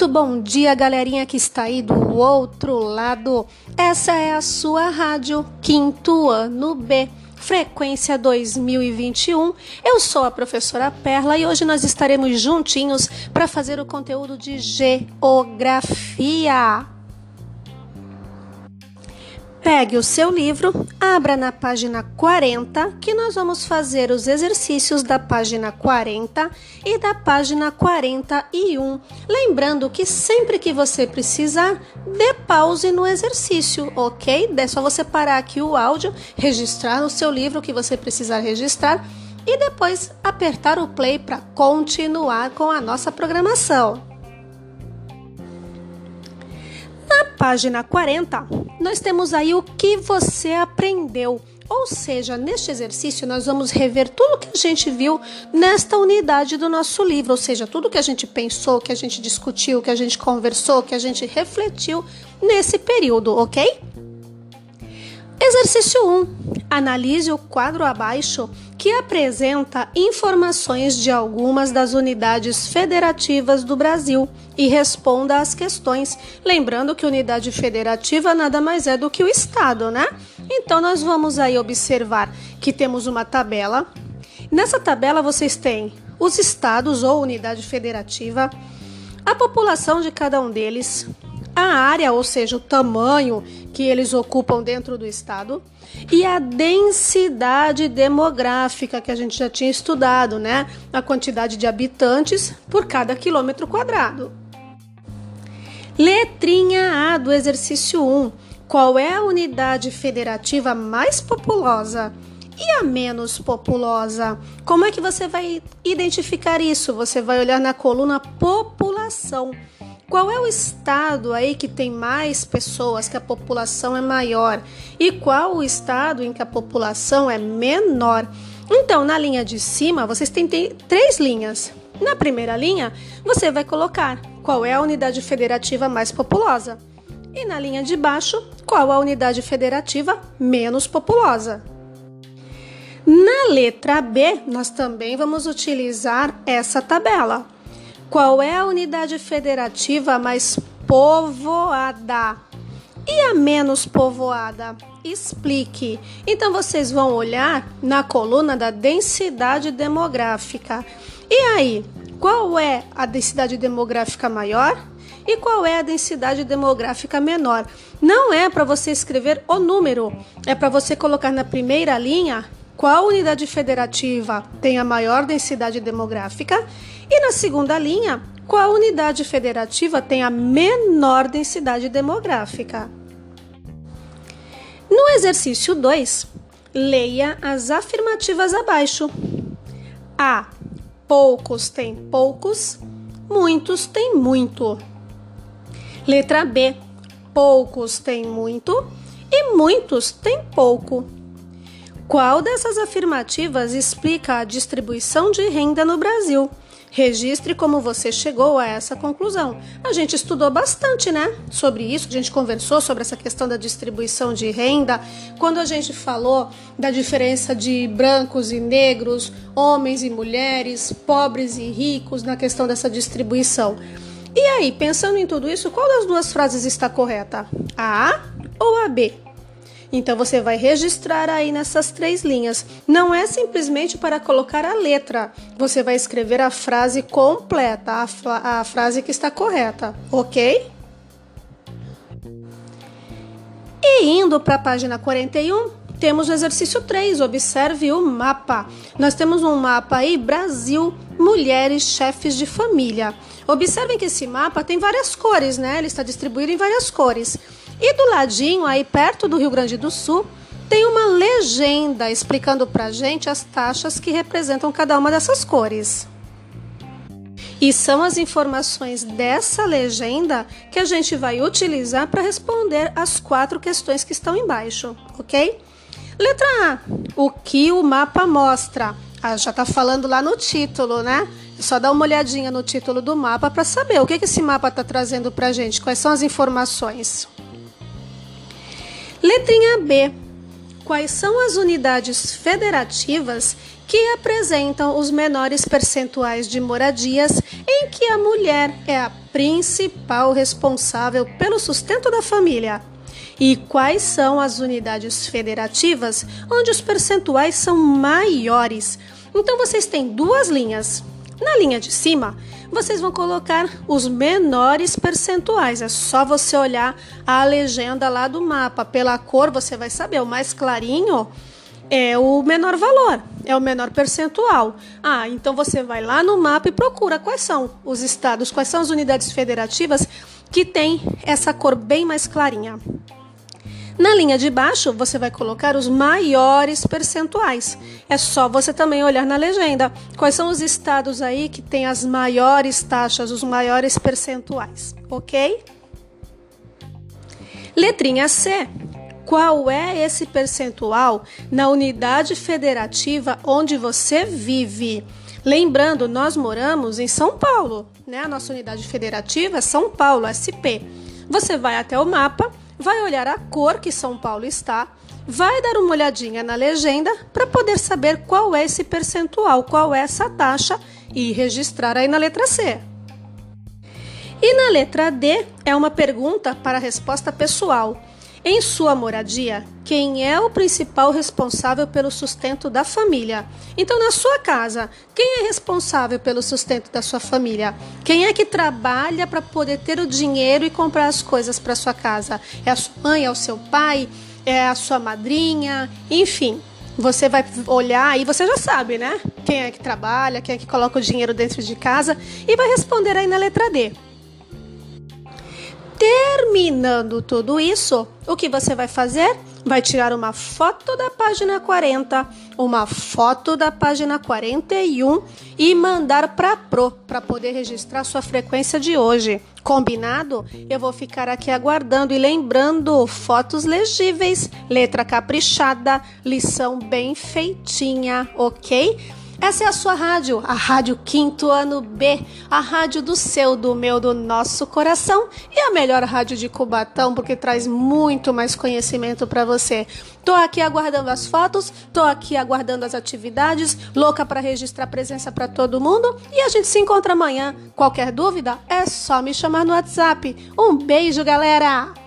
Muito bom dia, galerinha que está aí do outro lado. Essa é a sua rádio Quinto Ano B, frequência 2021. Eu sou a professora Perla e hoje nós estaremos juntinhos para fazer o conteúdo de geografia. Pegue o seu livro, abra na página 40, que nós vamos fazer os exercícios da página 40 e da página 41. Lembrando que sempre que você precisar, dê pause no exercício, ok? É só você parar aqui o áudio, registrar no seu livro o que você precisar registrar e depois apertar o play para continuar com a nossa programação. Na página 40, nós temos aí o que você aprendeu. Ou seja, neste exercício nós vamos rever tudo que a gente viu nesta unidade do nosso livro, ou seja, tudo que a gente pensou, que a gente discutiu, que a gente conversou, que a gente refletiu nesse período, ok? Exercício 1. Analise o quadro abaixo que apresenta informações de algumas das unidades federativas do Brasil e responda às questões. Lembrando que unidade federativa nada mais é do que o Estado, né? Então, nós vamos aí observar que temos uma tabela. Nessa tabela, vocês têm os estados ou unidade federativa, a população de cada um deles, a área, ou seja, o tamanho que eles ocupam dentro do estado, e a densidade demográfica que a gente já tinha estudado, né? A quantidade de habitantes por cada quilômetro quadrado. Letrinha A do exercício 1. Qual é a unidade federativa mais populosa? E a menos populosa? Como é que você vai identificar isso? Você vai olhar na coluna população. Qual é o estado aí que tem mais pessoas, que a população é maior? E qual o estado em que a população é menor? Então, na linha de cima, vocês têm três linhas. Na primeira linha, você vai colocar qual é a unidade federativa mais populosa. E na linha de baixo, qual a unidade federativa menos populosa. Na letra B, nós também vamos utilizar essa tabela. Qual é a unidade federativa mais povoada? E a menos povoada? Explique. Então vocês vão olhar na coluna da densidade demográfica. E aí, qual é a densidade demográfica maior? E qual é a densidade demográfica menor? Não é para você escrever o número, é para você colocar na primeira linha qual unidade federativa tem a maior densidade demográfica e na segunda linha, qual unidade federativa tem a menor densidade demográfica? No exercício 2, leia as afirmativas abaixo. A. Poucos têm poucos, muitos têm muito. Letra B. Poucos têm muito e muitos têm pouco. Qual dessas afirmativas explica a distribuição de renda no Brasil? Registre como você chegou a essa conclusão. A gente estudou bastante, né? Sobre isso, a gente conversou sobre essa questão da distribuição de renda, quando a gente falou da diferença de brancos e negros, homens e mulheres, pobres e ricos na questão dessa distribuição. E aí, pensando em tudo isso, qual das duas frases está correta? A A ou a B? Então você vai registrar aí nessas três linhas. Não é simplesmente para colocar a letra, você vai escrever a frase completa, a, a frase que está correta, ok? E indo para a página 41, temos o exercício 3, observe o mapa. Nós temos um mapa aí, Brasil, mulheres, chefes de família. Observem que esse mapa tem várias cores, né? Ele está distribuído em várias cores. E do ladinho, aí perto do Rio Grande do Sul, tem uma legenda explicando para gente as taxas que representam cada uma dessas cores. E são as informações dessa legenda que a gente vai utilizar para responder as quatro questões que estão embaixo, ok? Letra A. O que o mapa mostra? Ah, já está falando lá no título, né? É só dar uma olhadinha no título do mapa para saber o que, que esse mapa está trazendo para a gente, quais são as informações. Letrinha B. quais são as unidades federativas que apresentam os menores percentuais de moradias em que a mulher é a principal responsável pelo sustento da família. E quais são as unidades federativas onde os percentuais são maiores? Então vocês têm duas linhas. Na linha de cima, vocês vão colocar os menores percentuais. É só você olhar a legenda lá do mapa. Pela cor, você vai saber. O mais clarinho é o menor valor, é o menor percentual. Ah, então você vai lá no mapa e procura quais são os estados, quais são as unidades federativas que têm essa cor bem mais clarinha. Na linha de baixo, você vai colocar os maiores percentuais. É só você também olhar na legenda quais são os estados aí que têm as maiores taxas, os maiores percentuais, ok? Letrinha C. Qual é esse percentual na unidade federativa onde você vive? Lembrando, nós moramos em São Paulo, né? A nossa unidade federativa é São Paulo, SP. Você vai até o mapa vai olhar a cor que São Paulo está, vai dar uma olhadinha na legenda para poder saber qual é esse percentual, qual é essa taxa e registrar aí na letra C. E na letra D é uma pergunta para resposta pessoal. Em sua moradia, quem é o principal responsável pelo sustento da família? Então, na sua casa, quem é responsável pelo sustento da sua família? Quem é que trabalha para poder ter o dinheiro e comprar as coisas para sua casa? É a sua mãe, é o seu pai, é a sua madrinha, enfim. Você vai olhar e você já sabe, né? Quem é que trabalha, quem é que coloca o dinheiro dentro de casa e vai responder aí na letra D. Terminando tudo isso, o que você vai fazer? Vai tirar uma foto da página 40, uma foto da página 41 e mandar para Pro para poder registrar sua frequência de hoje. Combinado? Eu vou ficar aqui aguardando e lembrando fotos legíveis, letra caprichada, lição bem feitinha, ok? Essa é a sua rádio, a Rádio Quinto Ano B, a rádio do seu, do meu, do nosso coração e a melhor rádio de Cubatão, porque traz muito mais conhecimento para você. Tô aqui aguardando as fotos, tô aqui aguardando as atividades, louca para registrar presença para todo mundo e a gente se encontra amanhã. Qualquer dúvida é só me chamar no WhatsApp. Um beijo, galera!